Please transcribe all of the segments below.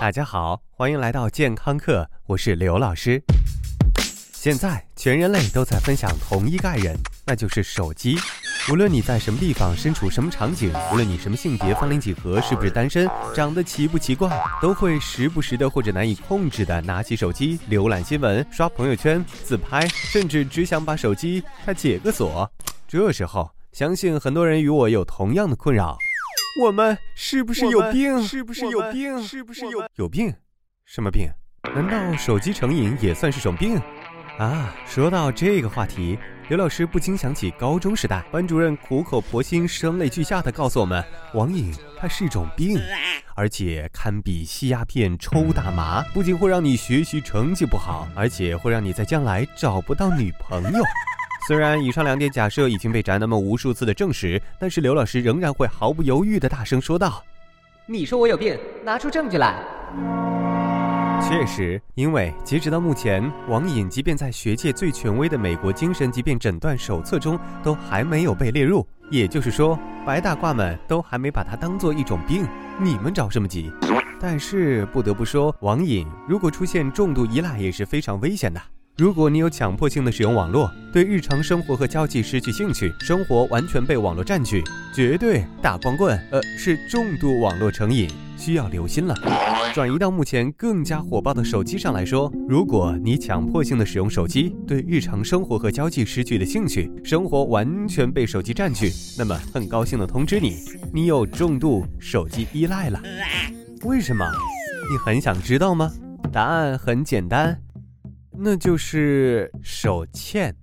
大家好，欢迎来到健康课，我是刘老师。现在全人类都在分享同一概人，那就是手机。无论你在什么地方，身处什么场景，无论你什么性别、芳龄几何，是不是单身，长得奇不奇怪，都会时不时的或者难以控制的拿起手机浏览新闻、刷朋友圈、自拍，甚至只想把手机它解个锁。这时候，相信很多人与我有同样的困扰。我们是不是有病？是不是有病？是不是有有病？什么病？难道手机成瘾也算是种病？啊，说到这个话题，刘老师不禁想起高中时代，班主任苦口婆心、声泪俱下的告诉我们，网瘾它是一种病，而且堪比吸鸦片、抽大麻，不仅会让你学习成绩不好，而且会让你在将来找不到女朋友。虽然以上两点假设已经被宅男们无数次的证实，但是刘老师仍然会毫不犹豫的大声说道：“你说我有病，拿出证据来。”确实，因为截止到目前，网瘾即便在学界最权威的美国精神疾病诊断手册中，都还没有被列入。也就是说，白大褂们都还没把它当做一种病。你们着什么急？但是不得不说，网瘾如果出现重度依赖，也是非常危险的。如果你有强迫性的使用网络，对日常生活和交际失去兴趣，生活完全被网络占据，绝对大光棍，呃，是重度网络成瘾，需要留心了。转移到目前更加火爆的手机上来说，如果你强迫性的使用手机，对日常生活和交际失去了兴趣，生活完全被手机占据，那么很高兴的通知你，你有重度手机依赖了。为什么？你很想知道吗？答案很简单。那就是手欠。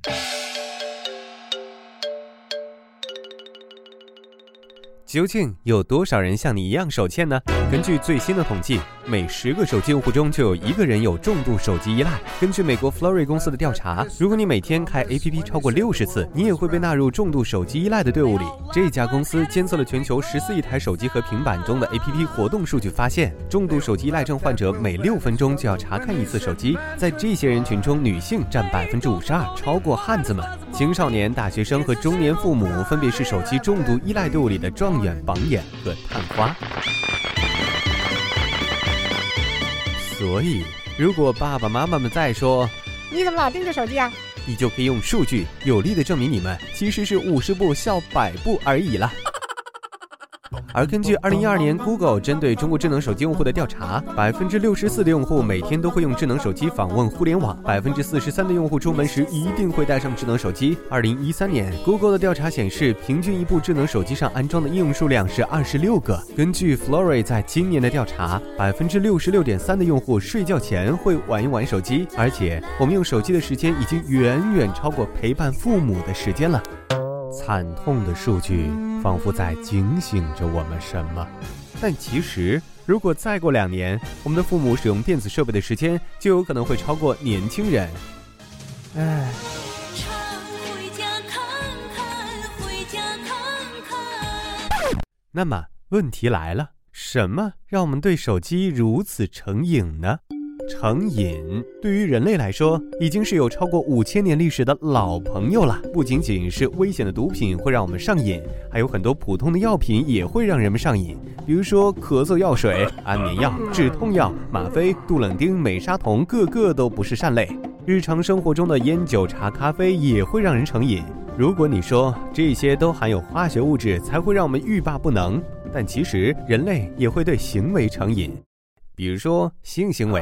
究竟有多少人像你一样手欠呢？根据最新的统计，每十个手机用户中就有一个人有重度手机依赖。根据美国 f l o r y 公司的调查，如果你每天开 APP 超过六十次，你也会被纳入重度手机依赖的队伍里。这家公司监测了全球十四亿台手机和平板中的 APP 活动数据，发现重度手机依赖症患者每六分钟就要查看一次手机。在这些人群中，女性占百分之五十二，超过汉子们。青少年、大学生和中年父母分别是手机重度依赖度里的状元、榜眼和探花。所以，如果爸爸妈妈们再说你怎么老盯着手机啊，你就可以用数据有力的证明你们其实是五十步笑百步而已了。而根据二零一二年 Google 针对中国智能手机用户的调查，百分之六十四的用户每天都会用智能手机访问互联网，百分之四十三的用户出门时一定会带上智能手机。二零一三年 Google 的调查显示，平均一部智能手机上安装的应用数量是二十六个。根据 f l o r y 在今年的调查，百分之六十六点三的用户睡觉前会玩一玩手机，而且我们用手机的时间已经远远超过陪伴父母的时间了。惨痛的数据仿佛在警醒着我们什么，但其实，如果再过两年，我们的父母使用电子设备的时间就有可能会超过年轻人。唉。那么问题来了，什么让我们对手机如此成瘾呢？成瘾对于人类来说已经是有超过五千年历史的老朋友了。不仅仅是危险的毒品会让我们上瘾，还有很多普通的药品也会让人们上瘾。比如说咳嗽药水、安眠药、止痛药、吗啡、杜冷丁、美沙酮，个个都不是善类。日常生活中的烟酒茶咖啡也会让人成瘾。如果你说这些都含有化学物质才会让我们欲罢不能，但其实人类也会对行为成瘾，比如说性行为。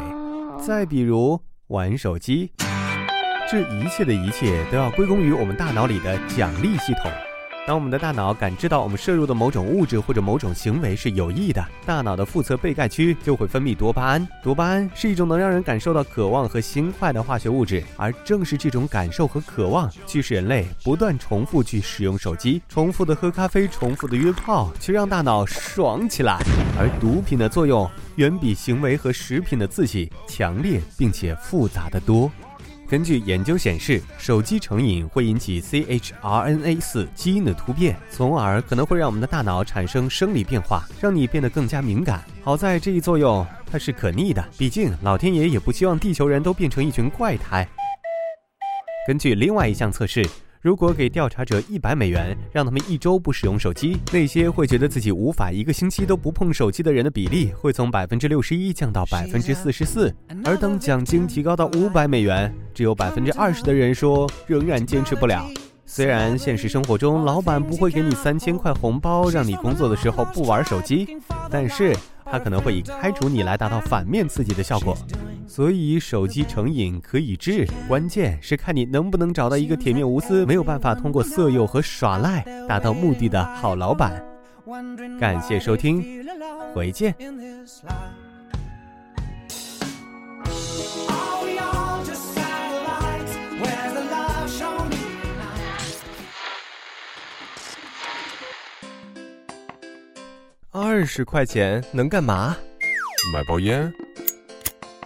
再比如玩手机，这一切的一切都要归功于我们大脑里的奖励系统。当我们的大脑感知到我们摄入的某种物质或者某种行为是有益的，大脑的腹侧背盖区就会分泌多巴胺。多巴胺是一种能让人感受到渴望和心快的化学物质，而正是这种感受和渴望，驱使人类不断重复去使用手机，重复的喝咖啡，重复的约炮，去让大脑爽起来。而毒品的作用远比行为和食品的刺激强烈，并且复杂的多。根据研究显示，手机成瘾会引起 chRNA 四基因的突变，从而可能会让我们的大脑产生生理变化，让你变得更加敏感。好在这一作用它是可逆的，毕竟老天爷也不希望地球人都变成一群怪胎。根据另外一项测试。如果给调查者一百美元，让他们一周不使用手机，那些会觉得自己无法一个星期都不碰手机的人的比例会从百分之六十一降到百分之四十四。而当奖金提高到五百美元，只有百分之二十的人说仍然坚持不了。虽然现实生活中老板不会给你三千块红包，让你工作的时候不玩手机，但是他可能会以开除你来达到反面刺激的效果。所以手机成瘾可以治，关键是看你能不能找到一个铁面无私、没有办法通过色诱和耍赖达到目的的好老板。感谢收听，回见。二十块钱能干嘛？买包烟。